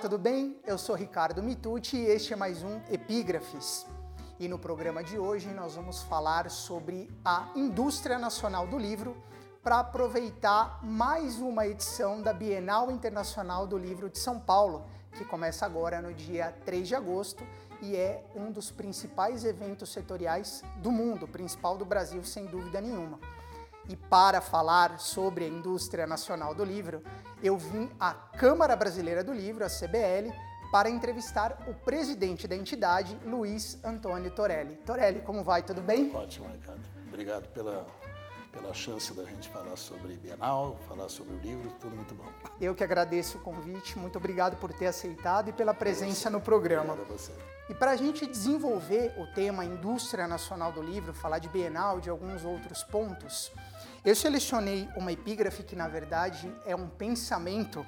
tudo bem? Eu sou Ricardo Mitucci e este é mais um Epígrafes. E no programa de hoje nós vamos falar sobre a indústria nacional do livro para aproveitar mais uma edição da Bienal Internacional do Livro de São Paulo, que começa agora no dia 3 de agosto e é um dos principais eventos setoriais do mundo, principal do Brasil, sem dúvida nenhuma. E para falar sobre a indústria nacional do livro, eu vim à Câmara Brasileira do Livro, a CBL, para entrevistar o presidente da entidade, Luiz Antônio Torelli. Torelli, como vai? Tudo bem? Ótimo, Ricardo. Obrigado pela, pela chance da gente falar sobre Bienal, falar sobre o livro, tudo muito bom. Eu que agradeço o convite, muito obrigado por ter aceitado e pela presença no programa. Obrigado a você. E para a gente desenvolver o tema Indústria Nacional do Livro, falar de Bienal, de alguns outros pontos, eu selecionei uma epígrafe que, na verdade, é um pensamento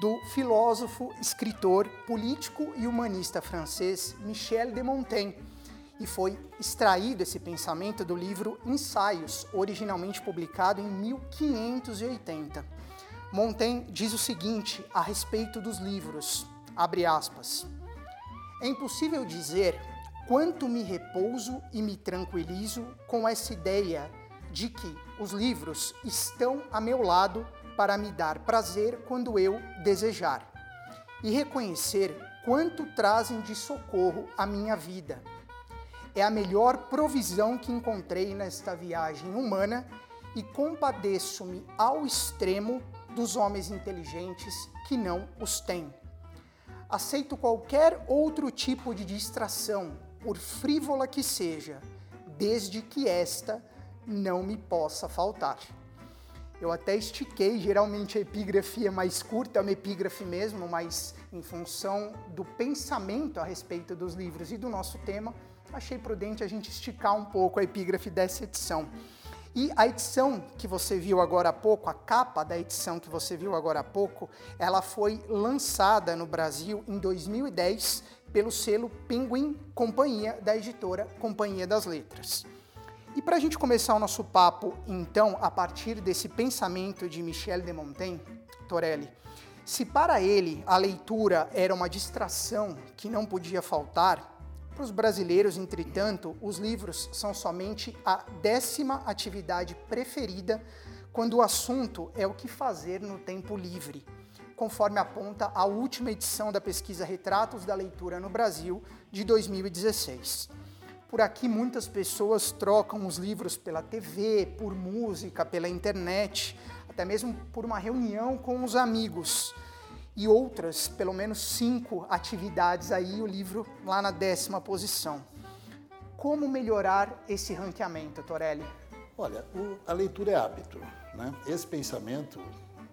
do filósofo, escritor, político e humanista francês Michel de Montaigne. E foi extraído esse pensamento do livro Ensaios, originalmente publicado em 1580. Montaigne diz o seguinte a respeito dos livros, abre aspas, É impossível dizer quanto me repouso e me tranquilizo com essa ideia de que os livros estão a meu lado para me dar prazer quando eu desejar, e reconhecer quanto trazem de socorro à minha vida. É a melhor provisão que encontrei nesta viagem humana e compadeço-me ao extremo dos homens inteligentes que não os têm. Aceito qualquer outro tipo de distração, por frívola que seja, desde que esta não me possa faltar. Eu até estiquei, geralmente a epígrafe é mais curta, é uma epígrafe mesmo, mas em função do pensamento a respeito dos livros e do nosso tema, achei prudente a gente esticar um pouco a epígrafe dessa edição. E a edição que você viu agora há pouco, a capa da edição que você viu agora há pouco, ela foi lançada no Brasil em 2010 pelo selo Penguin Companhia da editora Companhia das Letras. E para a gente começar o nosso papo, então, a partir desse pensamento de Michel de Montaigne, Torelli, se para ele a leitura era uma distração que não podia faltar, para os brasileiros, entretanto, os livros são somente a décima atividade preferida quando o assunto é o que fazer no tempo livre, conforme aponta a última edição da pesquisa Retratos da Leitura no Brasil, de 2016. Por aqui, muitas pessoas trocam os livros pela TV, por música, pela internet, até mesmo por uma reunião com os amigos. E outras, pelo menos cinco atividades aí, o livro lá na décima posição. Como melhorar esse ranqueamento, Torelli? Olha, o, a leitura é hábito. Né? Esse pensamento,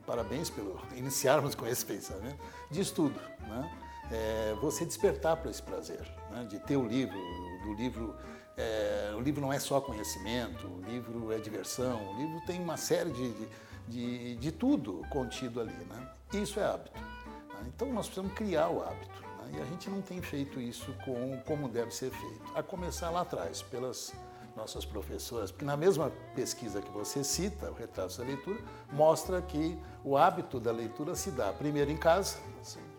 parabéns pelo iniciarmos com esse pensamento, diz tudo. Né? É, você despertar para esse prazer, né? de ter o livro, do livro. É, o livro não é só conhecimento, o livro é diversão, o livro tem uma série de, de, de, de tudo contido ali. Né? Isso é hábito. Né? Então nós precisamos criar o hábito. Né? E a gente não tem feito isso com, como deve ser feito. A começar lá atrás, pelas nossas professoras, porque na mesma pesquisa que você cita, o Retrato da Leitura, mostra que o hábito da leitura se dá primeiro em casa,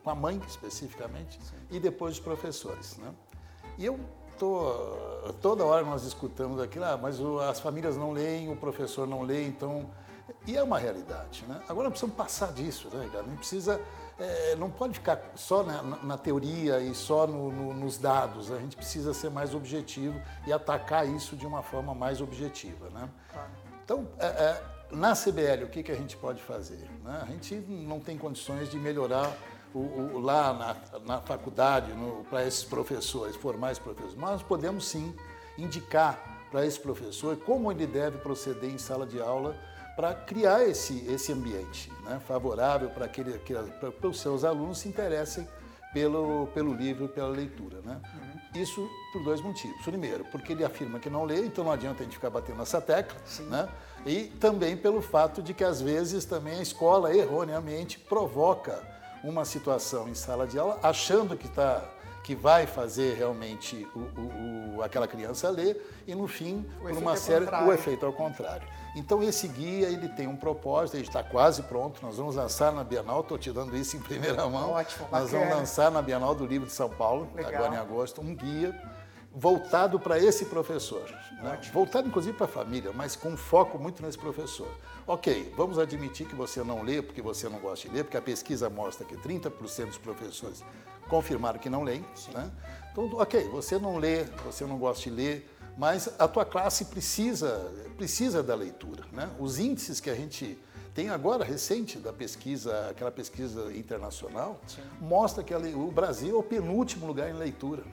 com a mãe especificamente, Sim. e depois os professores. Né? E eu tô, toda hora nós escutamos aquilo, ah, mas o, as famílias não leem, o professor não lê, então. E é uma realidade. Né? Agora nós precisamos passar disso, né, cara? Não precisa. É, não pode ficar só na, na teoria e só no, no, nos dados. A gente precisa ser mais objetivo e atacar isso de uma forma mais objetiva. Né? Então, é, é, na CBL, o que, que a gente pode fazer? Né? A gente não tem condições de melhorar o, o, lá na, na faculdade para esses professores, formar esses professores. Mas nós podemos sim indicar para esse professor como ele deve proceder em sala de aula para criar esse, esse ambiente né, favorável para que, que para os seus alunos se interessem pelo, pelo livro, pela leitura. Né? Uhum. Isso por dois motivos. Primeiro, porque ele afirma que não lê, então não adianta a gente ficar batendo nessa tecla. Né? E também pelo fato de que, às vezes, também a escola, erroneamente, provoca uma situação em sala de aula, achando que está que vai fazer realmente o, o, o, aquela criança ler e no fim, O por uma é série, contrário. o efeito é o contrário. Então esse guia ele tem um propósito, ele está quase pronto. Nós vamos lançar na Bienal, estou te dando isso em primeira mão. Ótimo, Nós bacana. vamos lançar na Bienal do Livro de São Paulo, Legal. agora em agosto, um guia voltado para esse professor. né? Voltado inclusive para a família, mas com foco muito nesse professor. Ok, vamos admitir que você não lê porque você não gosta de ler, porque a pesquisa mostra que 30% dos professores confirmaram que não leem. Né? Então, ok, você não lê, você não gosta de ler, mas a tua classe precisa, precisa da leitura. Né? Os índices que a gente tem agora, recente, da pesquisa, aquela pesquisa internacional, mostra que o Brasil é o penúltimo lugar em leitura.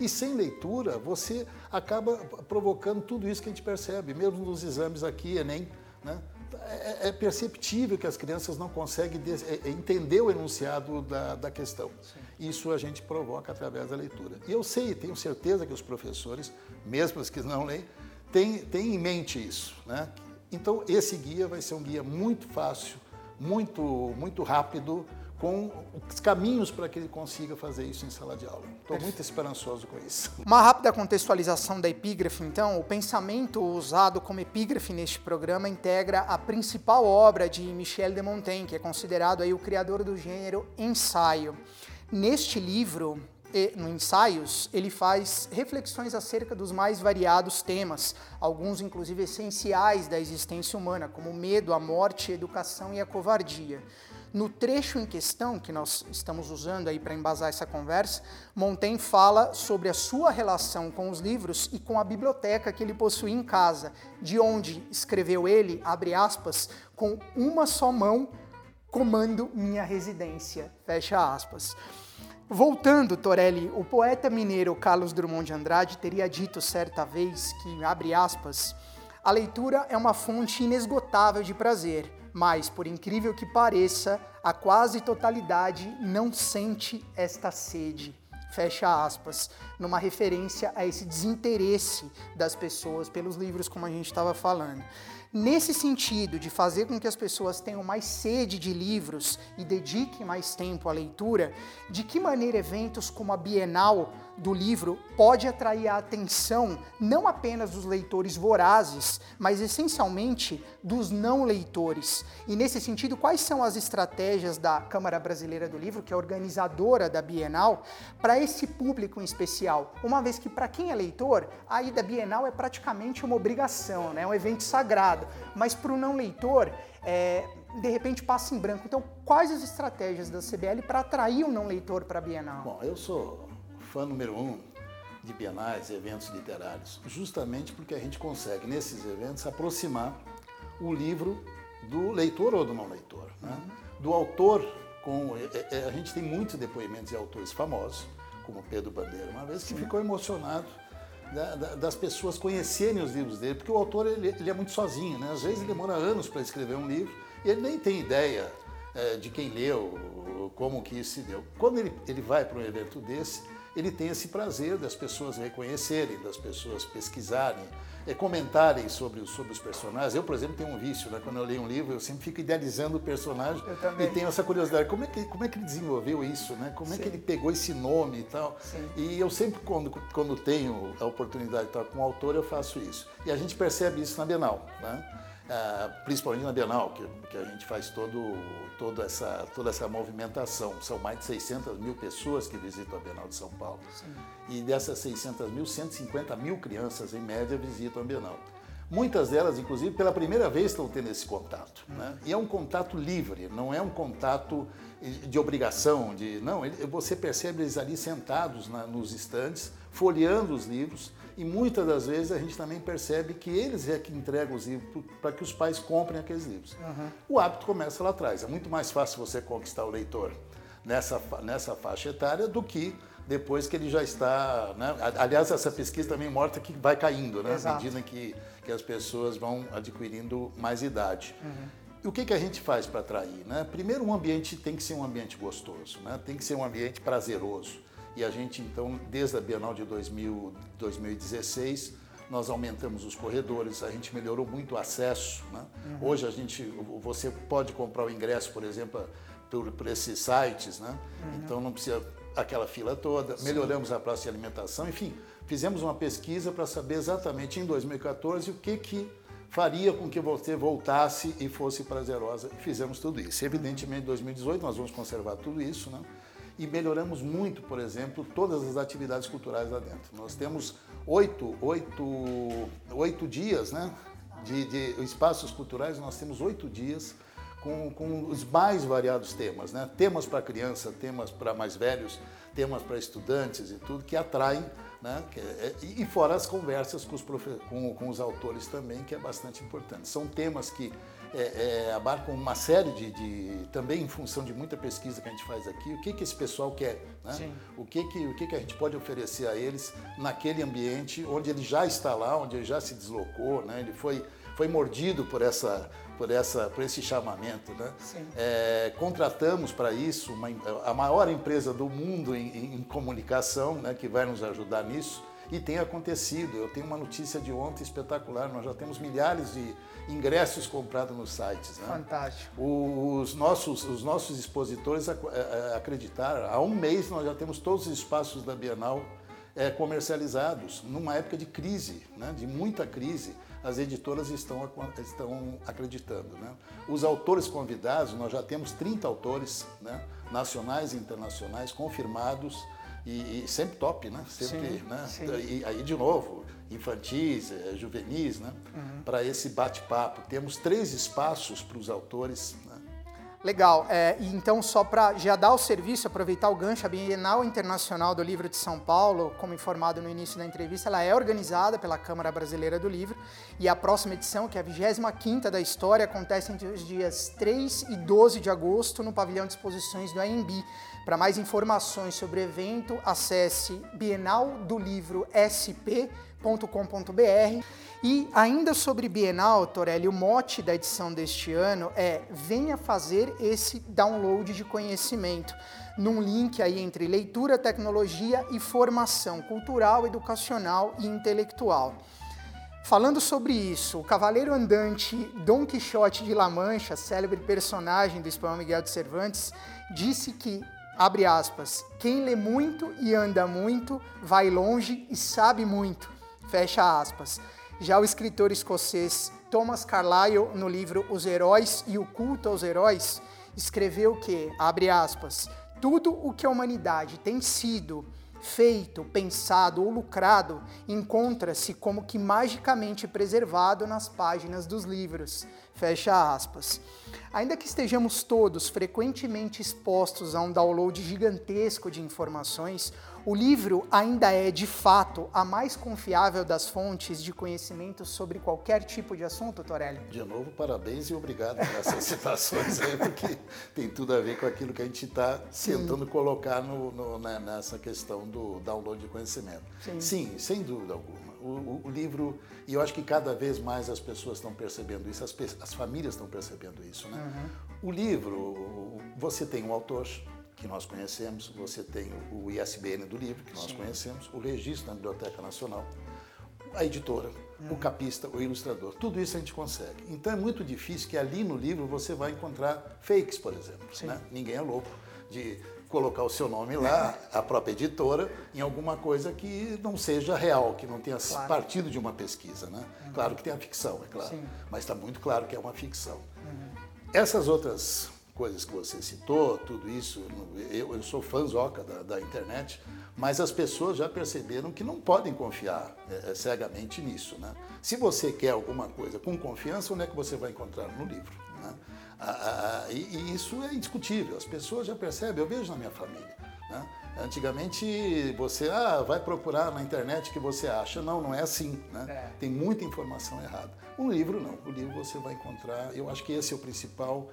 E sem leitura, você acaba provocando tudo isso que a gente percebe, mesmo nos exames aqui, Enem. Né? É, é perceptível que as crianças não conseguem é- é entender o enunciado da, da questão. Isso a gente provoca através da leitura. E eu sei, tenho certeza que os professores, mesmo os que não leem, têm, têm em mente isso. Né? Então, esse guia vai ser um guia muito fácil, muito, muito rápido, com os caminhos para que ele consiga fazer isso em sala de aula. Estou muito esperançoso com isso. Uma rápida contextualização da epígrafe, então. O pensamento usado como epígrafe neste programa integra a principal obra de Michel de Montaigne, que é considerado aí o criador do gênero ensaio. Neste livro, no Ensaios, ele faz reflexões acerca dos mais variados temas, alguns inclusive essenciais da existência humana, como o medo, a morte, a educação e a covardia. No trecho em questão, que nós estamos usando aí para embasar essa conversa, Montaigne fala sobre a sua relação com os livros e com a biblioteca que ele possui em casa, de onde escreveu ele, abre aspas, com uma só mão, comando minha residência, fecha aspas. Voltando, Torelli, o poeta mineiro Carlos Drummond de Andrade teria dito certa vez que, abre aspas, a leitura é uma fonte inesgotável de prazer, mas, por incrível que pareça, a quase totalidade não sente esta sede. Fecha aspas, numa referência a esse desinteresse das pessoas pelos livros, como a gente estava falando. Nesse sentido de fazer com que as pessoas tenham mais sede de livros e dediquem mais tempo à leitura, de que maneira eventos como a Bienal do livro pode atrair a atenção não apenas dos leitores vorazes, mas essencialmente dos não leitores. E nesse sentido, quais são as estratégias da Câmara Brasileira do Livro, que é organizadora da Bienal, para esse público em especial? Uma vez que para quem é leitor, a ida Bienal é praticamente uma obrigação, né? é um evento sagrado, mas para o não leitor, é, de repente passa em branco. Então, quais as estratégias da CBL para atrair o não leitor para a Bienal? Bom, eu sou fã número um de bienais e eventos literários, justamente porque a gente consegue, nesses eventos, aproximar o livro do leitor ou do não leitor. Né? Do autor, com, é, é, a gente tem muitos depoimentos de autores famosos, como Pedro Bandeira, uma vez que ficou emocionado da, da, das pessoas conhecerem os livros dele, porque o autor ele, ele é muito sozinho, né? às vezes ele demora anos para escrever um livro e ele nem tem ideia é, de quem leu, como que isso se deu. Quando ele, ele vai para um evento desse, ele tem esse prazer das pessoas reconhecerem, das pessoas pesquisarem, é, comentarem sobre, os- sobre os personagens. Eu, por exemplo, tenho um vício, né? quando eu leio um livro, eu sempre fico idealizando o personagem e tenho essa curiosidade, como é que, como é que ele desenvolveu isso, né? como é que ele pegou esse nome e tal. Sim. E eu sempre, quando, quando tenho a oportunidade de estar com o autor, eu faço isso. E a gente percebe isso na Bienal, né? Ah, principalmente na Bienal, que, que a gente faz todo, toda, essa, toda essa movimentação. São mais de 600 mil pessoas que visitam a Bienal de São Paulo. E dessas 600 mil, 150 mil crianças, em média, visitam a Bienal. Muitas delas, inclusive, pela primeira vez estão tendo esse contato. Né? E é um contato livre, não é um contato de obrigação, de não. Você percebe eles ali sentados na- nos estandes, folheando os livros, e muitas das vezes a gente também percebe que eles é que entregam os livros para que os pais comprem aqueles livros. O hábito começa lá atrás. É muito mais fácil você conquistar o leitor nessa, nessa faixa etária do que depois que ele já está. Né? Aliás, essa pesquisa também mostra que vai caindo, né? à Exato. medida que, que as pessoas vão adquirindo mais idade. E o que, que a gente faz para atrair? Né? Primeiro, um ambiente tem que ser um ambiente gostoso, né? tem que ser um ambiente prazeroso. E a gente, então, desde a Bienal de 2000, 2016, nós aumentamos os corredores, a gente melhorou muito o acesso. Né? Hoje a gente, você pode comprar o ingresso, por exemplo, por, por esses sites, né? então não precisa aquela fila toda, Sim. melhoramos a praça de alimentação, enfim, fizemos uma pesquisa para saber exatamente em 2014 o que, que faria com que você voltasse e fosse prazerosa. Fizemos tudo isso. Evidentemente, em 2018 nós vamos conservar tudo isso, né? E melhoramos muito, por exemplo, todas as atividades culturais lá dentro. Nós temos oito, oito, oito dias, né? De, de espaços culturais, nós temos oito dias com, com os mais variados temas, né? Temas para criança, temas para mais velhos, temas para estudantes e tudo, que atraem, né? É, e fora as conversas com os, com, com os autores também, que é bastante importante. São temas que é, é, abarcam uma série de, de, também em função de muita pesquisa que a gente faz aqui, o que, que esse pessoal quer, né? o, que, que, o que, que a gente pode oferecer a eles naquele ambiente onde ele já está lá, onde ele já se deslocou, né? ele foi, foi mordido por essa por, essa, por esse chamamento. Né? É, contratamos para isso uma, a maior empresa do mundo em, em comunicação, né, que vai nos ajudar nisso, e tem acontecido. Eu tenho uma notícia de ontem espetacular, nós já temos milhares de ingressos comprados nos sites. Né? Fantástico. Os nossos, os nossos expositores é, é, acreditaram, há um mês nós já temos todos os espaços da Bienal é, comercializados, numa época de crise, né, de muita crise as editoras estão, estão acreditando. Né? Os autores convidados, nós já temos 30 autores né, nacionais e internacionais confirmados e, e sempre top, né? Sempre, sim, né? Sim. E aí, de novo, infantis, eh, juvenis, né? Uhum. Para esse bate-papo. Temos três espaços para os autores Legal. É, então, só para já dar o serviço, aproveitar o gancho, a Bienal Internacional do Livro de São Paulo, como informado no início da entrevista, ela é organizada pela Câmara Brasileira do Livro e a próxima edição, que é a 25ª da história, acontece entre os dias 3 e 12 de agosto no pavilhão de exposições do AMB. Para mais informações sobre o evento, acesse bienaldolivro.sp.com.br e ainda sobre Bienal, Torelli, o mote da edição deste ano é venha fazer esse download de conhecimento, num link aí entre leitura, tecnologia e formação cultural, educacional e intelectual. Falando sobre isso, o cavaleiro andante Dom Quixote de La Mancha, célebre personagem do espanhol Miguel de Cervantes, disse que, abre aspas, quem lê muito e anda muito, vai longe e sabe muito, fecha aspas. Já o escritor escocês Thomas Carlyle, no livro Os Heróis e o Culto aos Heróis, escreveu que, abre aspas, tudo o que a humanidade tem sido, feito, pensado ou lucrado encontra-se como que magicamente preservado nas páginas dos livros. Fecha aspas. Ainda que estejamos todos frequentemente expostos a um download gigantesco de informações, o livro ainda é, de fato, a mais confiável das fontes de conhecimento sobre qualquer tipo de assunto, Torelli? De novo, parabéns e obrigado por essas citações aí, porque tem tudo a ver com aquilo que a gente está tentando colocar no, no, né, nessa questão do download de conhecimento. Sim, Sim sem dúvida alguma. O, o, o, livro, e eu acho que cada vez mais as pessoas estão percebendo isso, as, as famílias estão percebendo isso. Né? Uhum. O livro, você tem um autor, que nós conhecemos, você tem o ISBN do livro, que nós Sim. conhecemos, o registro da Biblioteca Nacional, a editora, o capista, o ilustrador. Tudo isso a gente consegue. Então é muito difícil que ali no livro você vai encontrar fakes, por exemplo. Né? Ninguém é louco de colocar o seu nome lá, a própria editora, em alguma coisa que não seja real, que não tenha claro. partido de uma pesquisa. Né? Uhum. Claro que tem a ficção, é claro, Sim. mas está muito claro que é uma ficção. Uhum. Essas outras coisas que você citou, tudo isso, eu, eu sou fãzoca da, da internet, mas as pessoas já perceberam que não podem confiar é, é, cegamente nisso. Né? Se você quer alguma coisa com confiança, onde é que você vai encontrar? No livro. Né? Ah, e, e, isso é indiscutível, as pessoas já percebem, eu vejo na minha família. Né? Antigamente você ah, vai procurar na internet que você acha. Não, não é assim. Né? É. Tem muita informação errada. Um livro não. O livro você vai encontrar. Eu acho que esse é o principal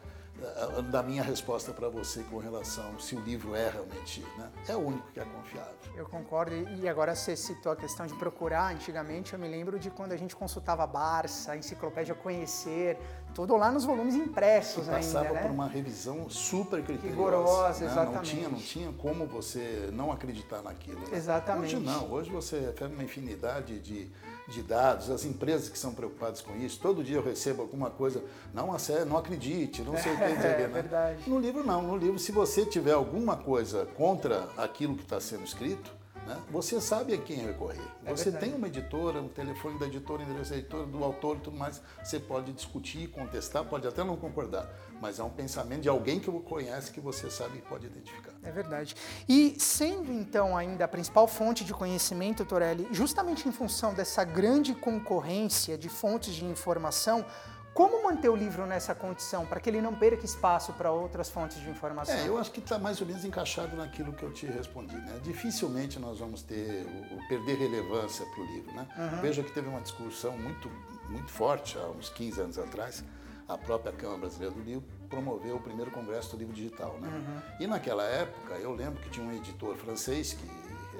da minha resposta para você com relação se o livro é realmente, né? É o único que é confiável. Eu concordo. E agora você citou a questão de procurar. Antigamente eu me lembro de quando a gente consultava Barça, Enciclopédia Conhecer, Tudo lá nos volumes impressos que passava ainda, né? por uma revisão super criteriosa. Rigorosa, né? exatamente. Não tinha, não tinha como você não acreditar naquilo. Né? Exatamente. Hoje não, hoje você tem uma infinidade de, de dados, as empresas que são preocupadas com isso, todo dia eu recebo alguma coisa, não, não acredite, não sei o que. É, né? verdade. No livro não, no livro se você tiver alguma coisa contra aquilo que está sendo escrito, né? Você sabe a quem recorrer. É você verdade. tem uma editora, um telefone da editora, endereço da editora, do autor e tudo mais. Você pode discutir, contestar, pode até não concordar, mas é um pensamento de alguém que conhece que você sabe e pode identificar. É verdade. E sendo então ainda a principal fonte de conhecimento, Torelli, justamente em função dessa grande concorrência de fontes de informação, como manter o livro nessa condição para que ele não perca espaço para outras fontes de informação? É, eu acho que está mais ou menos encaixado naquilo que eu te respondi. Né? Dificilmente nós vamos ter o, perder relevância para o livro. Né? Veja que teve uma discussão muito, muito forte há uns 15 anos atrás. A própria Câmara Brasileira do Livro promoveu o primeiro congresso do livro digital. Né? E naquela época eu lembro que tinha um editor francês que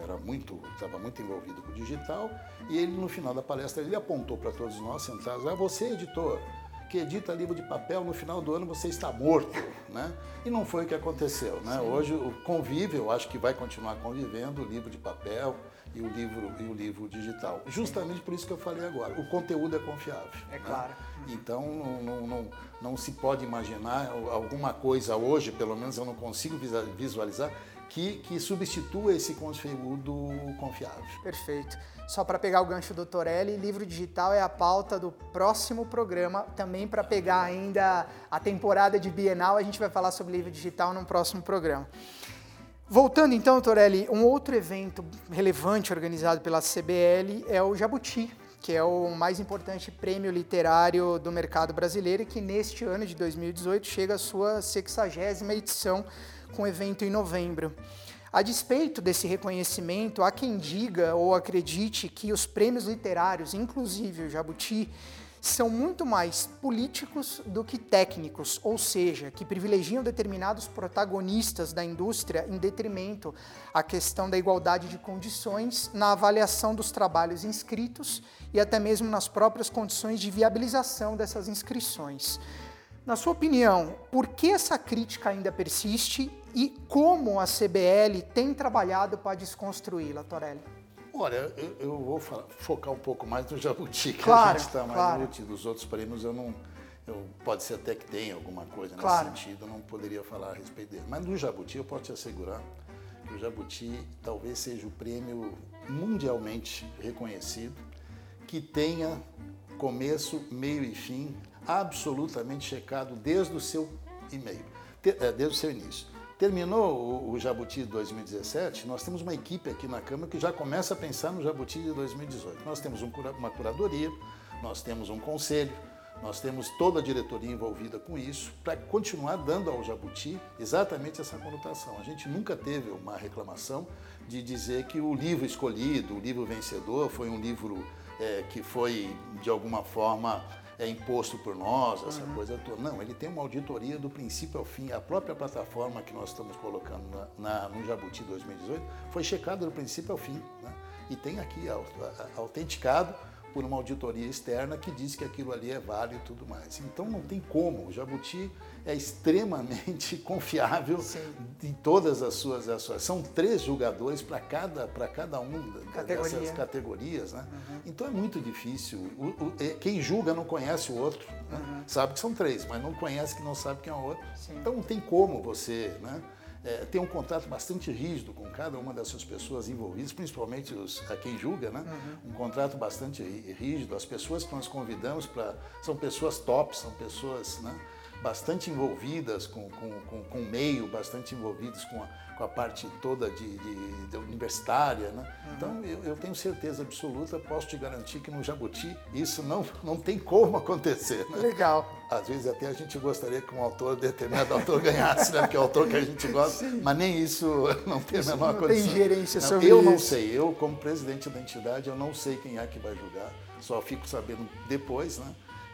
era muito estava muito envolvido com o digital e ele no final da palestra ele apontou para todos nós sentados: ah, você editor que edita livro de papel, no final do ano você está morto, né? E não foi o que aconteceu, né? Hoje o convívio, eu acho que vai continuar convivendo o livro de papel e o livro e o livro digital. Justamente por isso que eu falei agora, o conteúdo é confiável. É né? claro. Então não, não, não, não se pode imaginar alguma coisa hoje, pelo menos eu não consigo visualizar que, que substitua esse conteúdo confiável. Perfeito. Só para pegar o gancho do Torelli, livro digital é a pauta do próximo programa, também para pegar ainda a temporada de Bienal, a gente vai falar sobre livro digital no próximo programa. Voltando então, Torelli, um outro evento relevante organizado pela CBL é o Jabuti, que é o mais importante prêmio literário do mercado brasileiro e que neste ano de 2018 chega à sua 60ª edição com evento em novembro. A despeito desse reconhecimento, há quem diga ou acredite que os prêmios literários, inclusive o Jabuti, são muito mais políticos do que técnicos, ou seja, que privilegiam determinados protagonistas da indústria em detrimento à questão da igualdade de condições na avaliação dos trabalhos inscritos e até mesmo nas próprias condições de viabilização dessas inscrições. Na sua opinião, por que essa crítica ainda persiste e como a CBL tem trabalhado para desconstruí-la, Torelli? Olha, eu, eu vou focar um pouco mais no Jabuti, que Claro, a gente está mais claro. útil. Dos outros prêmios eu não. Eu, pode ser até que tenha alguma coisa Claro. nesse sentido, eu não poderia falar a respeito dele. Mas no Jabuti eu posso te assegurar que o Jabuti talvez seja o prêmio mundialmente reconhecido que tenha começo, meio e fim absolutamente checado desde o seu e-mail, eh, desde o seu início. Terminou o, Jabuti de 2017, nós temos uma equipe aqui na Câmara que já começa a pensar no Jabuti de 2018. Nós temos um uma curadoria, nós temos um conselho, nós temos toda a diretoria envolvida com isso para continuar dando ao Jabuti exatamente essa conotação. A gente nunca teve uma reclamação de dizer que o livro escolhido, o livro vencedor, foi um livro eh, que foi, de alguma forma, é imposto por nós, essa coisa toda. Não, ele tem uma auditoria do princípio ao fim. A própria plataforma que nós estamos colocando na, na- no Jabuti 2018 foi checada do princípio ao fim. né? E tem aqui au- a- a- autenticado por uma auditoria externa que diz que aquilo ali é válido e tudo mais. Então não tem como. O Jabuti é extremamente confiável em todas as suas ações. São três julgadores para cada, para cada um Categoria. dessas categorias. Né? Então é muito difícil. O- o- é, quem julga não conhece o outro. né? Sabe que são três, mas não conhece que não sabe quem é o outro. Sim. Então não tem como você né, é, ter um contrato bastante rígido com cada uma dessas pessoas envolvidas, principalmente os, a quem julga, né? um contrato bastante rí- rígido. As pessoas que nós convidamos para são pessoas tops, são pessoas né, bastante envolvidas com, com, com, com o meio, bastante envolvidas com a, com a parte toda de, de- de universitária. Né? Então eu, eu tenho certeza absoluta, posso te garantir que no Jabuti isso não, não tem como acontecer. Né? Legal. Às vezes até a gente gostaria que um autor, determinado autor ganhasse, né? Porque é o autor que a gente gosta, mas nem isso não tem a menor não tem condição. gerência Não, sobre Eu não isso. sei, eu como presidente da entidade, eu não sei quem é que vai julgar, só fico sabendo depois, né?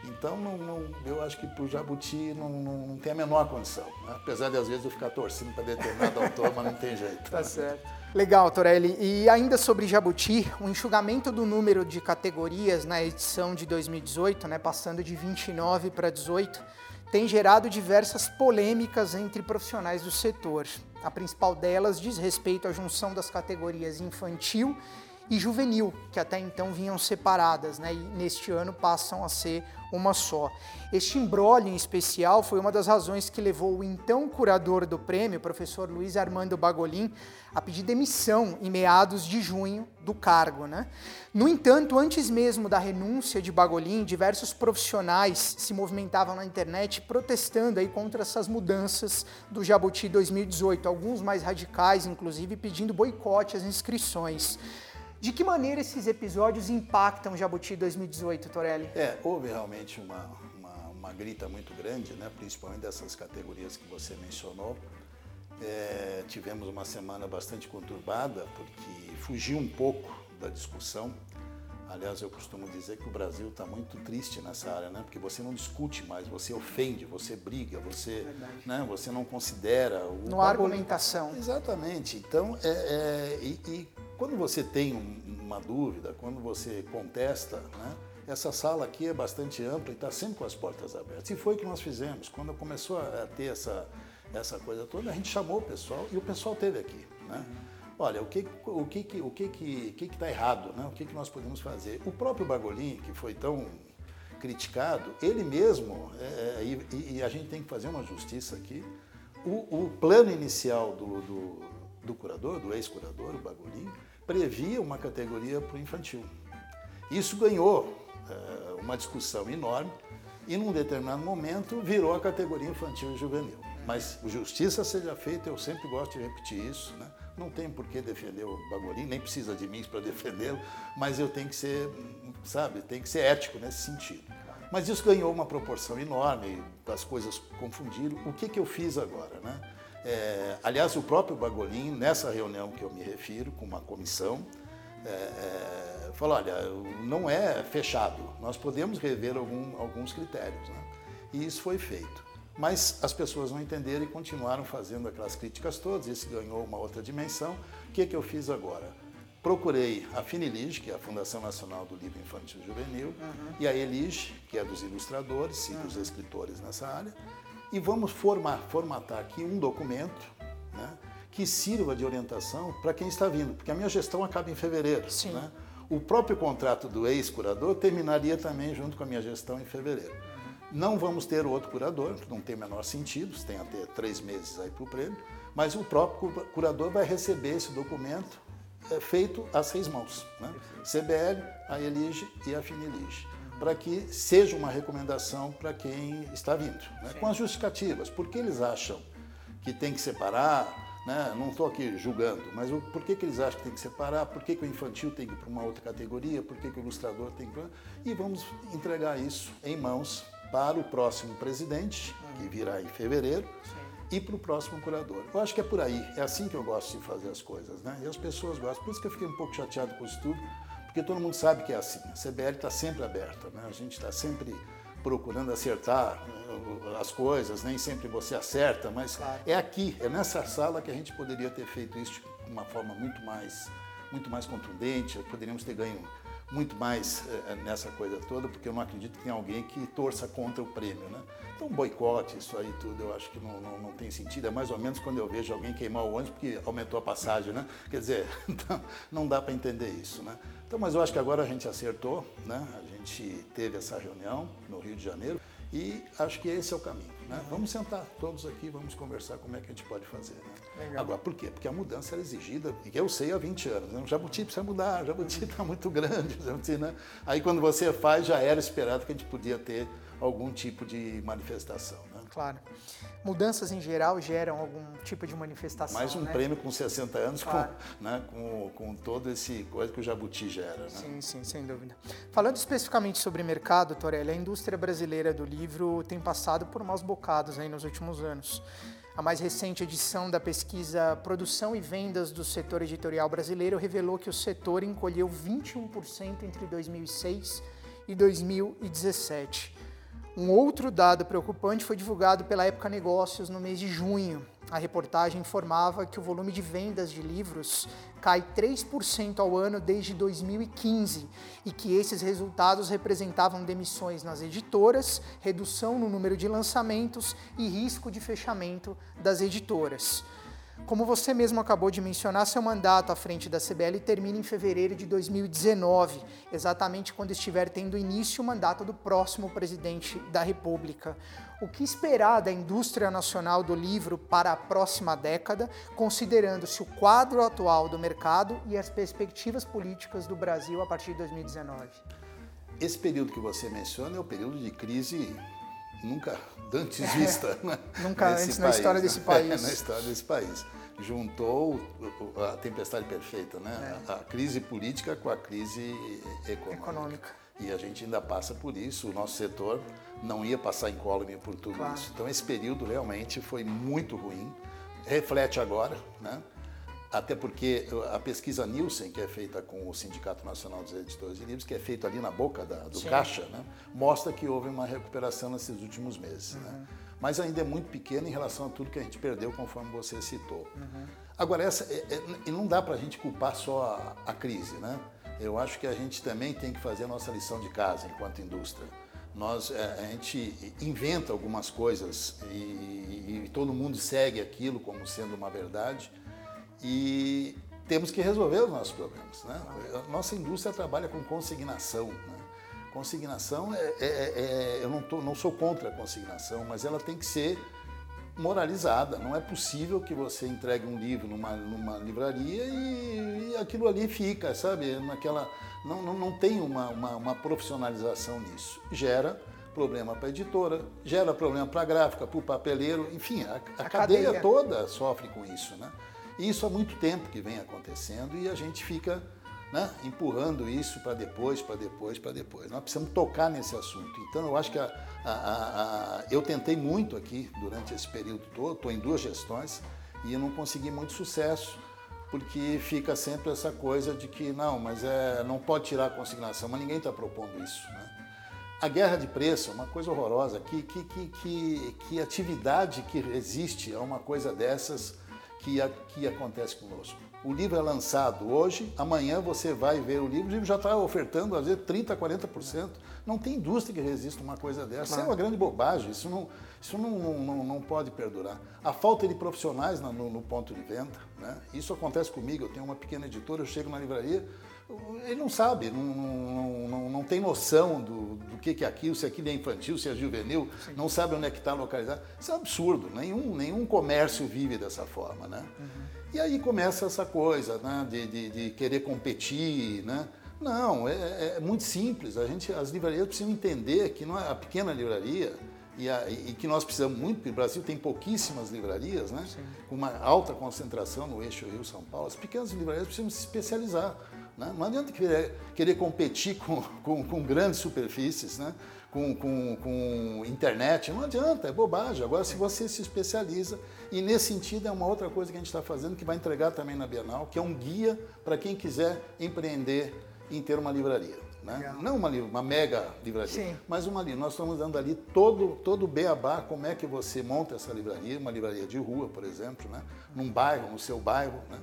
Então, não, não- eu acho que para o Jabuti não, não- tem a menor condição. né? Apesar de às vezes eu ficar torcendo para determinado autor, mas não tem jeito. Tá né? certo. Legal, Torelli. E ainda sobre Jabuti, o enxugamento do número de categorias na edição de 2018, né, passando de 29 para 18, tem gerado diversas polêmicas entre profissionais do setor. A principal delas diz respeito à junção das categorias infantil e juvenil, que até então vinham separadas, né, e neste ano passam a ser uma só. Este embrólio em especial foi uma das razões que levou o então curador do prêmio, professor Luiz Armando Bagolin, a pedir demissão em meados de junho do cargo. Né? No entanto, antes mesmo da renúncia de Bagolin, diversos profissionais se movimentavam na internet protestando aí contra essas mudanças do Jabuti 2018, alguns mais radicais, inclusive, pedindo boicote às inscrições. De que maneira esses episódios impactam Jabuti 2018, Torelli? É, houve realmente uma, uma, uma grita muito grande, né? principalmente dessas categorias que você mencionou. É, tivemos uma semana bastante conturbada, porque fugiu um pouco da discussão. Aliás, eu costumo dizer que o Brasil está muito triste nessa área, né? Porque você não discute mais, você ofende, você briga, você, né? você não considera. O não há argumentação. Exatamente. Então, é, é e, e quando você tem uma dúvida, quando você contesta, né, essa sala aqui é bastante ampla e está sempre com as portas abertas. E foi o que nós fizemos. Quando começou a ter essa, essa coisa toda, a gente chamou o pessoal e o pessoal teve aqui. Né? Olha, o que o que o que que que está errado, né? O que que nós podemos fazer? O próprio Bagolin, que foi tão criticado, ele mesmo é, e, e, a gente tem que fazer uma justiça aqui. O, o plano inicial do, do, do curador, do ex-curador, o Bagolin, previa uma categoria para o infantil. Isso ganhou é, uma discussão enorme e, num determinado momento, virou a categoria infantil e juvenil. Mas justiça seja feita, eu sempre gosto de repetir isso. Né? Não tem por que defender o Bagolin, nem precisa de mim para defendê-lo, mas eu tenho que ser, sabe, tem que ser ético nesse sentido. Mas isso ganhou uma proporção enorme, as coisas confundiram. O que, que eu fiz agora? Né? É, aliás, o próprio Bagolin, nessa reunião que eu me refiro, com uma comissão, é, é, falou: olha, não é fechado, nós podemos rever algum, alguns critérios. Né? E isso foi feito. Mas as pessoas não entenderam e continuaram fazendo aquelas críticas todas, isso ganhou uma outra dimensão. O que, que eu fiz agora? Procurei a Finilige, que é a Fundação Nacional do Livro Infantil e Juvenil, uhum. e a Elige, que é dos ilustradores e uhum. dos escritores nessa área, e vamos formar, formatar aqui um documento né, que sirva de orientação para quem está vindo, porque a minha gestão acaba em fevereiro. Sim. Né? O próprio contrato do ex-curador terminaria também junto com a minha gestão em fevereiro. Não vamos ter outro curador, não tem o menor sentido, você tem até três meses aí para o prêmio, mas o próprio curador vai receber esse documento é, feito a seis mãos. Né? CBL, a Elige e a Finilige para que seja uma recomendação para quem está vindo, né? com as justificativas. Por que eles acham que tem que separar? Né? Não estou aqui julgando, mas o, por que, que eles acham que tem que separar? Por que, que o infantil tem que ir para uma outra categoria? Por que, que o ilustrador tem que. E vamos entregar isso em mãos para o próximo presidente, que virá em fevereiro, e para o próximo curador. Eu acho que é por aí, é assim que eu gosto de fazer as coisas, né? E as pessoas gostam. Por isso que eu fiquei um pouco chateado com isso tudo, porque todo mundo sabe que é assim. A CBL está sempre aberta, né? a gente está sempre procurando acertar eh, as coisas, nem sempre você acerta, mas claro. é aqui, é nessa sala que a gente poderia ter feito isso de uma forma muito mais, muito mais contundente, poderíamos ter ganho muito mais é, nessa coisa toda, porque eu não acredito que tenha alguém que torça contra o prêmio. Né? Então, boicote, isso aí tudo, eu acho que não, não, não, tem sentido. É mais ou menos quando eu vejo alguém queimar o ônibus porque aumentou a passagem, né? Quer dizer, então, não dá para entender isso, né? Então, mas eu acho que agora a gente acertou, né? A gente teve essa reunião no Rio de Janeiro e acho que esse é o caminho. Né? Vamos sentar todos aqui, vamos conversar como é que a gente pode fazer. Né? Legal. Agora, por quê? Porque a mudança era exigida, e eu sei há 20 anos. Né? O Jabuti precisa mudar, o Jabuti está muito grande. Jabuti, né? Aí quando você faz, já era esperado que a gente podia ter algum tipo de manifestação. Né? Claro. Mudanças em geral geram algum tipo de manifestação. Mais um né? prêmio com 60 anos, claro. com, né, com, com todo esse coisa que o Jabuti gera. Né? Sim, sim, sem dúvida. Falando especificamente sobre mercado, Torelli, a indústria brasileira do livro tem passado por maus bocados aí nos últimos anos. A mais recente edição da pesquisa Produção e Vendas do Setor Editorial Brasileiro revelou que o setor encolheu 21% entre 2006 e 2017. Um outro dado preocupante foi divulgado pela Época Negócios no mês de junho. A reportagem informava que o volume de vendas de livros cai 3% ao ano desde 2015 e que esses resultados representavam demissões nas editoras, redução no número de lançamentos e risco de fechamento das editoras. Como você mesmo acabou de mencionar, seu mandato à frente da CBL termina em fevereiro de 2019, exatamente quando estiver tendo início o mandato do próximo presidente da República. O que esperar da indústria nacional do livro para a próxima década, considerando-se o quadro atual do mercado e as perspectivas políticas do Brasil a partir de 2019? Esse período que você menciona é o período de crise nunca antes vista. Né? nunca antes país, na história desse país. na história desse país juntou a tempestade perfeita, né? É. A, crise política com a crise econômica. econômica. E a gente ainda passa por isso. O nosso setor não ia passar incólume por tudo claro. isso. Então esse período realmente foi muito ruim. Reflete agora, né? Até porque a pesquisa Nielsen, que é feita com o Sindicato Nacional dos Editores de Livros, que é feita ali na boca da, do Sim. caixa, né? mostra que houve uma recuperação nesses últimos meses. Né? Uhum. Né? mas ainda é muito pequeno em relação a tudo que a gente perdeu, conforme você citou. Uhum. Agora, essa, é, é, não dá para a gente culpar só a, a, crise, né? Eu acho que a gente também tem que fazer a nossa lição de casa enquanto indústria. Nós, é, a gente inventa algumas coisas e, e, e todo mundo segue aquilo como sendo uma verdade e temos que resolver os nossos problemas. Né? A nossa indústria trabalha com consignação. Né? Consignação, é, é, é, é eu não, tô, não sou contra a consignação, mas ela tem que ser moralizada. Não é possível que você entregue um livro numa, numa livraria e, e aquilo ali fica, sabe? Naquela, não, não, não tem uma, uma, uma profissionalização nisso. Gera problema para a editora, gera problema para a gráfica, para o papeleiro, enfim, a, a, a cadeia, cadeia toda sofre com isso. Né? E isso há muito tempo que vem acontecendo e a gente fica né, empurrando isso para depois, para depois, para depois. Nós precisamos tocar nesse assunto. Então, eu acho que a, a, a, eu tentei muito aqui durante esse período todo, estou em duas gestões e eu não consegui muito sucesso, porque fica sempre essa coisa de que não, mas é, não pode tirar a consignação, mas ninguém está propondo isso. Né? A guerra de preço é uma coisa horrorosa. Que, que, que, que, que atividade que existe a uma coisa dessas que, que acontece conosco? O livro é lançado hoje, amanhã você vai ver o livro, o livro já está ofertando, às vezes, 30%, 40%. Não tem indústria que resista a uma coisa dessa. Isso é uma grande bobagem, isso não, isso não, não, não pode perdurar. A falta de profissionais no, no ponto de venda, né? isso acontece comigo, eu tenho uma pequena editora, eu chego na livraria, ele não sabe, não, não, não, não tem noção do, do que, que é aquilo, se aquilo é infantil, se é juvenil, Sim. não sabe onde é que está localizado. Isso é um absurdo, nenhum, nenhum comércio vive dessa forma. Né? Uhum. E aí começa essa coisa né, de, de, de querer competir. Né? Não, é, é, muito simples. A gente, as livrarias precisam entender que não é a pequena livraria e, a, e, que nós precisamos muito, porque o Brasil tem pouquíssimas livrarias, né? com uma alta concentração no eixo Rio-São Paulo. As pequenas livrarias precisam se especializar. Né? Não adianta querer, querer competir com, com, com grandes superfícies. Né? com, com, com internet, não adianta, é bobagem. Agora, se você se especializa, e nesse sentido é uma outra coisa que a gente está fazendo, que vai entregar também na Bienal, que é um guia para quem quiser empreender em ter uma livraria. Né? Não uma, uma mega livraria, Sim. mas uma livraria. Nós estamos dando ali todo, todo o beabá, como é que você monta essa livraria, uma livraria de rua, por exemplo, né? num bairro, no seu bairro. Né?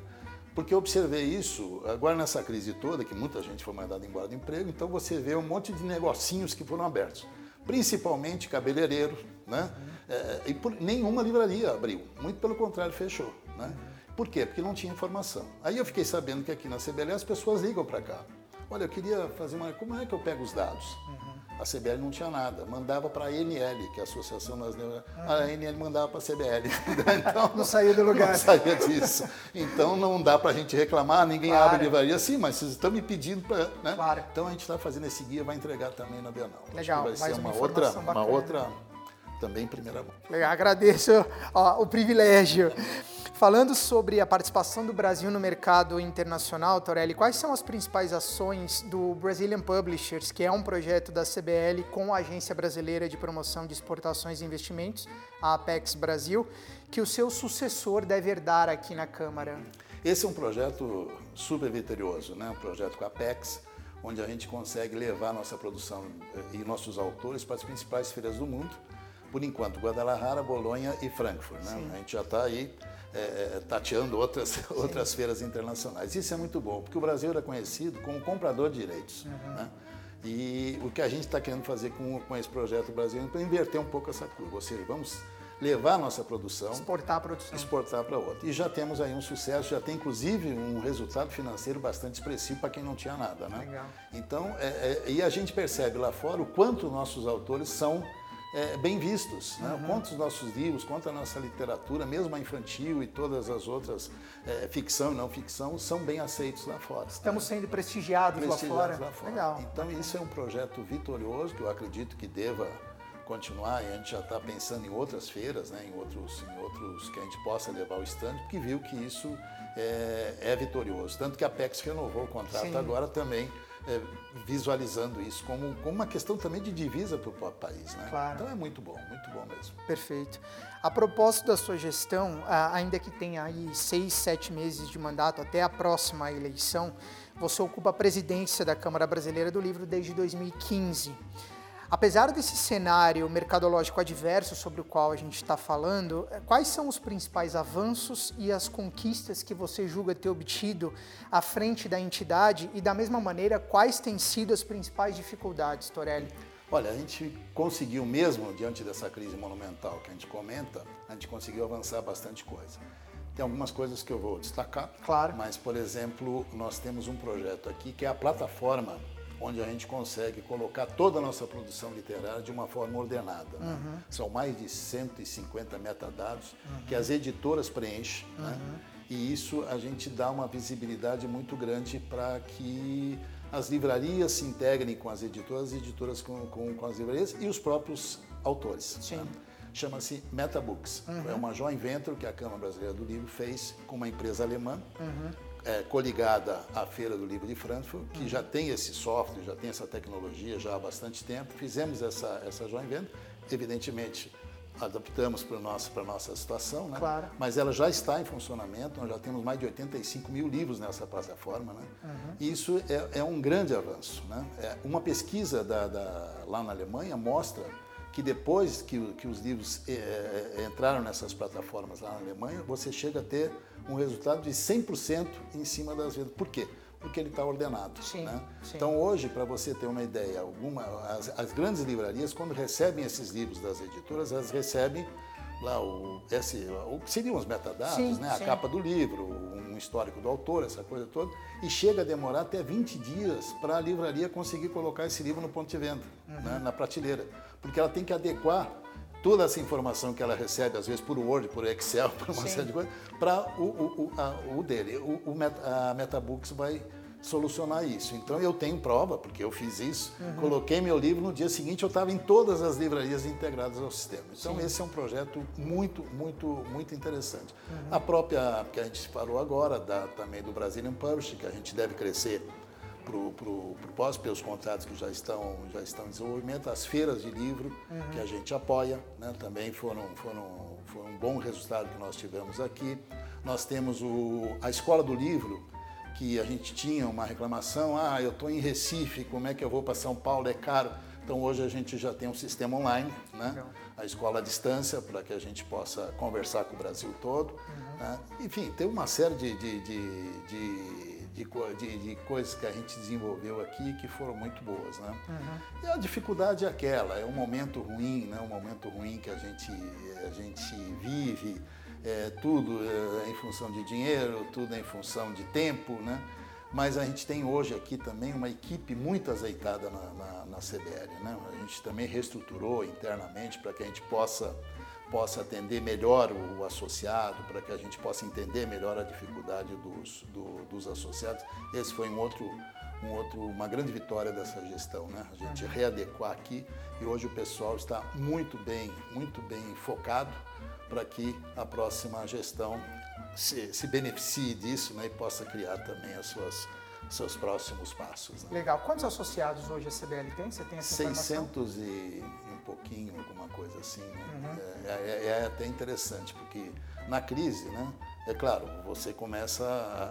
Porque eu observei isso agora nessa crise toda, que muita gente foi mandada embora do emprego, então você vê um monte de negocinhos que foram abertos, principalmente cabeleireiros, né? É, e por, nenhuma livraria abriu, muito pelo contrário, fechou. Né? Por quê? Porque não tinha informação. Aí eu fiquei sabendo que aqui na CBL as pessoas ligam para cá. Olha, eu queria fazer uma. Como é que eu pego os dados? Uhum. A CBL não tinha nada, mandava para a ANL, que é a Associação das Neuras. A ANL mandava para a CBL. Então, não saía do lugar. Não saía disso. Então não dá para a gente reclamar, ninguém claro. abre livraria. Sim, mas vocês estão me pedindo para. Né? Claro. Então a gente está fazendo esse guia, vai entregar também na Bienal. Legal, vai ser uma, uma outra, uma outra também primeira mão. Legal, agradeço ó, o privilégio. Falando sobre a participação do Brasil no mercado internacional, Torelli, quais são as principais ações do Brazilian Publishers, que é um projeto da CBL com a Agência Brasileira de Promoção de Exportações e Investimentos, a Apex Brasil, que o seu sucessor deve herdar aqui na Câmara? Esse é um projeto super vitorioso, né? um projeto com a Apex, onde a gente consegue levar nossa produção eh, e nossos autores para as principais feiras do mundo. Por enquanto, Guadalajara, Bolonha e Frankfurt. Né? A gente já está aí é, tateando outras, outras feiras internacionais. Isso é muito bom, porque o Brasil era conhecido como comprador de direitos. Uhum. Né? E o que a gente está querendo fazer com, com esse projeto brasileiro é inverter um pouco essa curva, ou seja, vamos levar a nossa produção, exportar a produção, exportar para outra. E já temos aí um sucesso, já tem inclusive um resultado financeiro bastante expressivo para quem não tinha nada, né? Legal. Então, é, é, e a gente percebe lá fora o quanto nossos autores são é, bem vistos. Né? Uhum. Quantos nossos livros, quanto a nossa literatura, mesmo a infantil e todas as outras, é, ficção e não ficção, são bem aceitos lá fora. Estamos né? sendo prestigiados, prestigiados lá, fora. lá, fora. Legal. Então, isso é um projeto vitorioso que eu acredito que deva continuar e a gente já está pensando em outras feiras, né, em, outros, em outros que a gente possa levar o stand, porque viu que isso é, é vitorioso. Tanto que a PEX renovou o contrato Sim. agora também é, visualizando isso como, como uma questão também de divisa para o próprio país. Né? Claro. Então é muito bom, muito bom mesmo. Perfeito. A propósito da sua gestão, ainda que tenha aí seis, sete meses de mandato até a próxima eleição, você ocupa a presidência da Câmara Brasileira do Livro desde 2015. Apesar desse cenário mercadológico adverso sobre o qual a gente está falando, eh, quais são os principais avanços e as conquistas que você julga ter obtido à frente da entidade e, da mesma maneira, quais têm sido as principais dificuldades, Torelli? Olha, a gente conseguiu mesmo, diante dessa crise monumental que a gente comenta, a gente conseguiu avançar bastante coisa. Tem algumas coisas que eu vou destacar. Claro. Mas, por exemplo, nós temos um projeto aqui que é a plataforma onde a gente consegue colocar toda a nossa produção literária de uma forma ordenada. Né? Uhum. São mais de 150 metadados uhum. que as editoras preenchem. Né? Uhum. Né? E isso a gente dá uma visibilidade muito grande para que as livrarias se integrem com as editoras, as editoras com, com, com as livrarias e os próprios autores. Sim. Né? Chama-se Metabooks. Uhum. É uma joint venture que a Câmara Brasileira do Livro fez com uma empresa alemã. É, coligada à Feira do Livro de Frankfurt, que já tem esse software, já tem essa tecnologia já há bastante tempo. Fizemos essa, essa joint venture, evidentemente adaptamos para a nossa, nossa situação, né? Claro. mas ela já está em funcionamento, nós já temos mais de 85 mil livros nessa plataforma. Né? Uhum. E isso é, é, um grande avanço. Né? É, uma pesquisa da, da, lá na Alemanha mostra que depois que, que os livros é, é entraram nessas plataformas lá na Alemanha, você chega a ter um resultado de 100% em cima das vendas. Por quê? Porque ele está ordenado. Sim, né? sim. Então, hoje, para você ter uma ideia, alguma, as, as, grandes livrarias, quando recebem esses livros das editoras, elas recebem lá o, esse, o que seriam os metadados, sim, né? a capa do livro, um histórico do autor, essa coisa toda, e chega a demorar até 20 dias para a livraria conseguir colocar esse livro no ponto de venda, uhum. né? na prateleira, porque ela tem que adequar toda essa informação que ela recebe, às vezes por Word, por Excel, por uma Sim. série de coisas, para o, o, o, o, dele. O, o a Metabooks vai solucionar isso. Então eu tenho prova, porque eu fiz isso, uhum. coloquei meu livro, no dia seguinte eu estava em todas as livrarias integradas ao sistema. Então Sim. esse é um projeto muito, muito, muito interessante. Uhum. A própria, que a gente falou agora, da, também do Brazilian Publishing, que a gente deve crescer propósito, pelos contratos que já estão, já estão em desenvolvimento, as feiras de livro uhum. que a gente apoia, né, também foram, foram, foram um bom resultado que nós tivemos aqui. Nós temos o, a Escola do Livro, que a gente tinha uma reclamação, ah, eu estou em Recife, como é que eu vou para São Paulo, é caro. Então hoje a gente já tem um sistema online, né? a escola à distância, para que a gente possa conversar com o Brasil todo. Uhum. Né? Enfim, tem uma série de, de, de, de de, de, de, coisas que a gente desenvolveu aqui que foram muito boas, né? Uhum. E a dificuldade é aquela, é um momento ruim, né? Um momento ruim que a gente, a gente vive, é, tudo é, em função de dinheiro, tudo em função de tempo, né? Mas a gente tem hoje aqui também uma equipe muito azeitada na, na, na CBL, né? A gente também reestruturou internamente para que a gente possa possa atender melhor o, o associado, para que a gente possa entender melhor a dificuldade dos, do, dos associados. Esse foi um outro, um outro, uma grande vitória dessa gestão, né? A gente readequar aqui e hoje o pessoal está muito bem, muito bem focado para que a próxima gestão se, se beneficie disso né? e possa criar também as suas seus próximos passos. Né? Legal. Quantos associados hoje a CBL tem? Você tem essa 600 e um pouquinho, alguma coisa assim. Né? Uhum. É, é, é, até interessante, porque na crise, né, é claro, você começa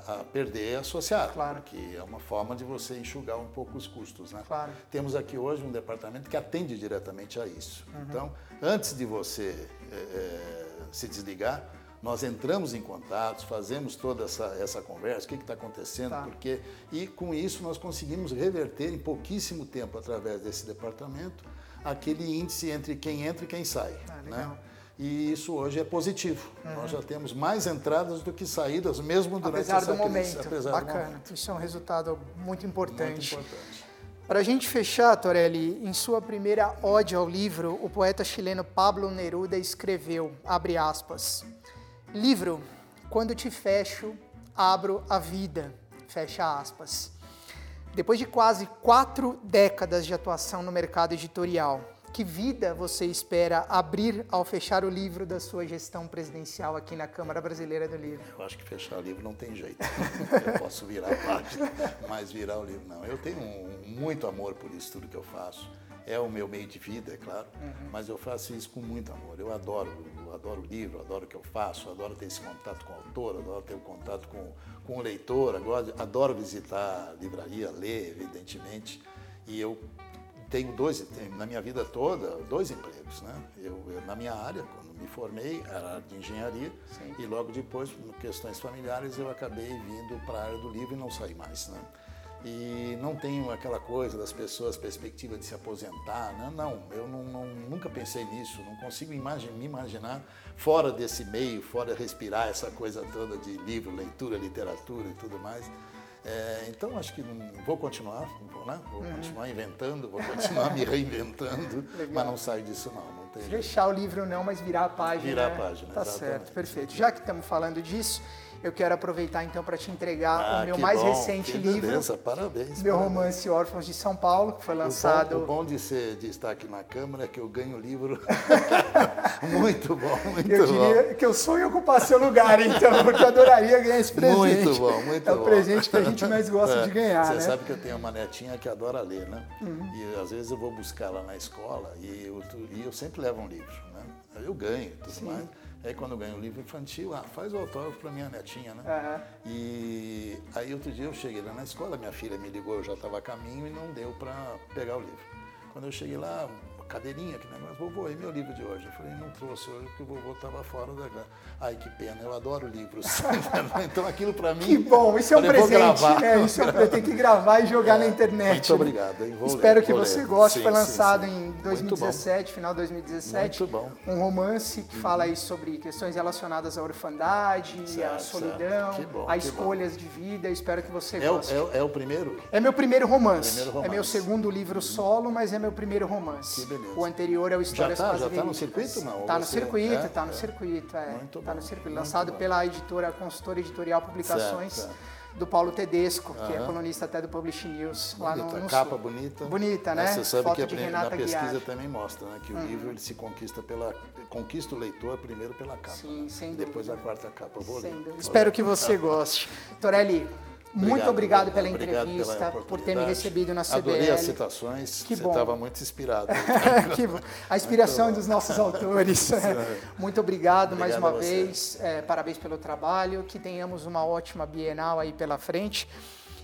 a, a perder associado, Claro. porque é uma forma de você enxugar um pouco os custos. Né? Claro. Temos aqui hoje um departamento que atende diretamente a isso. Uhum. Então, antes de você é, é, se desligar, nós entramos em contato, fazemos toda essa, essa conversa, o que está acontecendo, Tá. por quê, e com isso nós conseguimos reverter em pouquíssimo tempo, através desse departamento, aquele índice entre quem entra e quem sai. Ah. Uhum. né? E isso hoje é positivo. Nós já temos mais entradas do que saídas, mesmo durante Apesar essa do crise. momento. Apesar do Bacana. momento. Isso é um resultado muito importante. Muito importante. Para a gente fechar, Torelli, em sua primeira ode ao livro, o poeta chileno Pablo Neruda escreveu, abre aspas, livro, quando te fecho, abro a vida, fecha aspas. Depois de quase quatro décadas de atuação no mercado editorial, que vida você espera abrir ao fechar o livro da sua gestão presidencial aqui na Câmara Brasileira do Livro? Eu acho que fechar livro não tem jeito. Eu posso virar a página, mas virar o livro não. Eu tenho um- muito amor por isso tudo que eu faço. É o meu meio de vida, é claro, mas eu faço isso com muito amor. Eu adoro, eu adoro o livro, adoro o que eu faço, adoro ter esse contato com o autor, adoro ter o contato com, com o leitor, adoro, adoro visitar a livraria, ler, evidentemente. E eu tenho dois, tenho, na minha vida toda, dois empregos, né? Eu, eu, na minha área, quando me formei, era de engenharia, Sim. e logo depois, por questões familiares, eu acabei vindo para a área do livro e não saí mais, né? E não tenho aquela coisa das pessoas, perspectiva de se aposentar, né? Não, eu não, não- nunca pensei nisso, não consigo imagi- me imaginar fora desse meio, fora respirar essa coisa toda de livro, leitura, literatura e tudo mais. É, então acho que vou continuar, vou, né? vou continuar inventando, vou continuar me reinventando, mas não saio disso não, não tem jeito. Fechar o livro não, mas virar a página. Virar a né? página, Tá exatamente. certo, perfeito. Já que estamos falando disso, eu quero aproveitar então para te entregar Ah, o meu mais bom, recente que livro, beleza, parabéns. meu parabéns. romance Órfãos de São Paulo, que foi O bom, lançado. o bom de, ser, de estar aqui na Câmara é que eu ganho livro. muito bom, muito Eu bom. diria que eu sonho ocupar seu lugar, então, porque eu adoraria ganhar esse presente. Muito bom, muito É bom. o presente que a gente mais gosta É, de ganhar, Você né? Uhum. sabe que eu tenho uma netinha que adora ler, né? E às vezes eu vou buscar lá na escola e eu, e eu sempre levo um livro, né? Eu ganho e tudo mais. Aí quando eu ganho um livro infantil, ah, faz o autógrafo para minha netinha, né? Aham. E aí outro dia eu cheguei lá na escola, minha filha me ligou, eu já estava a caminho e não deu para pegar o livro. Quando eu cheguei lá, cadeirinha, que negócio, vovô, e meu livro de hoje? Eu falei, não trouxe hoje porque o vovô estava fora da casa. Ai, que pena, eu adoro livros. então aquilo para mim... Que bom, isso é um falei, presente. gravar. É, isso é um presente, tem que gravar e jogar na internet. Muito obrigado, hein? Vou Espero ler, que você ler. goste. Sim, Foi sim, lançado sim. em Muito 2017, final de 2017. Muito bom. Um romance que fala aí sobre questões relacionadas à orfandade, à solidão, bom, a escolhas de vida. Espero que você É goste. é, o- é o primeiro? É meu primeiro romance. Primeiro É meu romance. segundo livro solo, mas é meu primeiro romance. Que beleza. O anterior é o Histórias tá? Quase Já tá no circuito, não? Ou Tá no circuito, é? tá no É. circuito, é. Muito tá bom, no circuito. Lançado bom. pela editora, consultora editorial Publicações, Certo, do Paulo Tedesco, que é colunista até do Publish News, lá no, Bonita, no capa Sul. bonita. Bonita, né? É, Você sabe Foto que a de na pesquisa Guiar. Uhum. também mostra, né? Que o livro ele se conquista pela conquista o leitor primeiro pela capa. Sim, sem e depois a quarta capa. Vou Sem ler. dúvida. Espero que você goste. Torelli, muito obrigado pela obrigado entrevista, pela por ter me recebido na CBL. Adorei as citações. Que você bom. estava muito inspirado. Que bom. a inspiração dos nossos autores. Muito obrigado, mais Obrigado uma a você. vez. É, parabéns pelo trabalho. Que tenhamos uma ótima Bienal aí pela frente.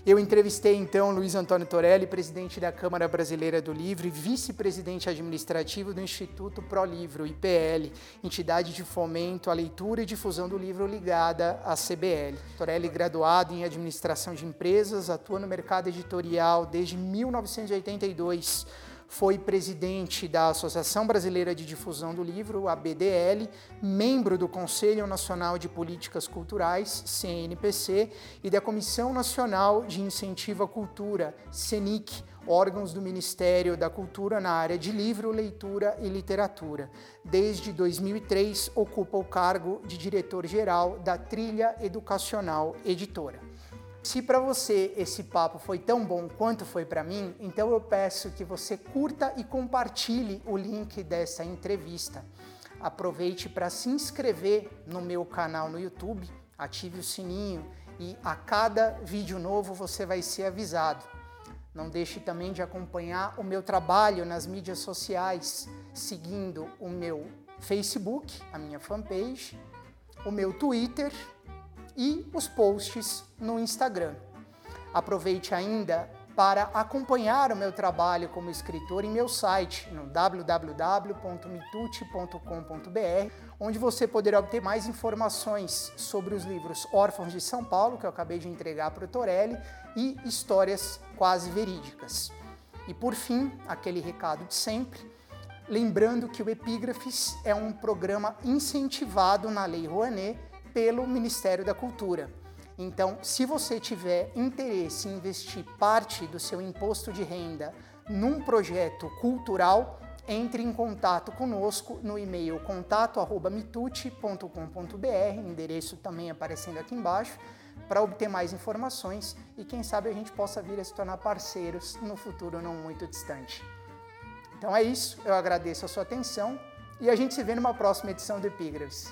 Eu entrevistei então Luiz Antônio Torelli, presidente da Câmara Brasileira do Livro e vice-presidente administrativo do Instituto Pro Livro, IPL, entidade de fomento à leitura e difusão do livro ligada à CBL. Torelli, graduado em administração de empresas, atua no mercado editorial desde 1982 foi presidente da Associação Brasileira de Difusão do Livro, a BDL, membro do Conselho Nacional de Políticas Culturais, CNPC, e da Comissão Nacional de Incentivo à Cultura, CENIC, órgãos do Ministério da Cultura na área de livro, leitura e literatura. Desde 2003, ocupa o cargo de diretor-geral da Trilha Educacional Editora. Se para você esse papo foi tão bom quanto foi para mim, então eu peço que você curta e compartilhe o link dessa entrevista. Aproveite para se inscrever no meu canal no YouTube, ative o sininho e a cada vídeo novo você vai ser avisado. Não deixe também de acompanhar o meu trabalho nas mídias sociais, seguindo o meu Facebook, a minha fanpage, o meu Twitter e os posts no Instagram. Aproveite ainda para acompanhar o meu trabalho como escritor em meu site no www.mitute.com.br, onde você poderá obter mais informações sobre os livros Órfãos de São Paulo, que eu acabei de entregar para o Torelli, e Histórias Quase Verídicas. E por fim, aquele recado de sempre, lembrando que o Epígrafes é um programa incentivado na Lei Rouanet pelo Ministério da Cultura. Então, se você tiver interesse em investir parte do seu imposto de renda num projeto cultural, entre em contato conosco no e-mail contato@mitute.com.br, endereço também aparecendo aqui embaixo, para obter mais informações e quem sabe a gente possa vir a se tornar parceiros no futuro não muito distante. Então é isso, eu agradeço a sua atenção e a gente se vê numa próxima edição do Epígrafes.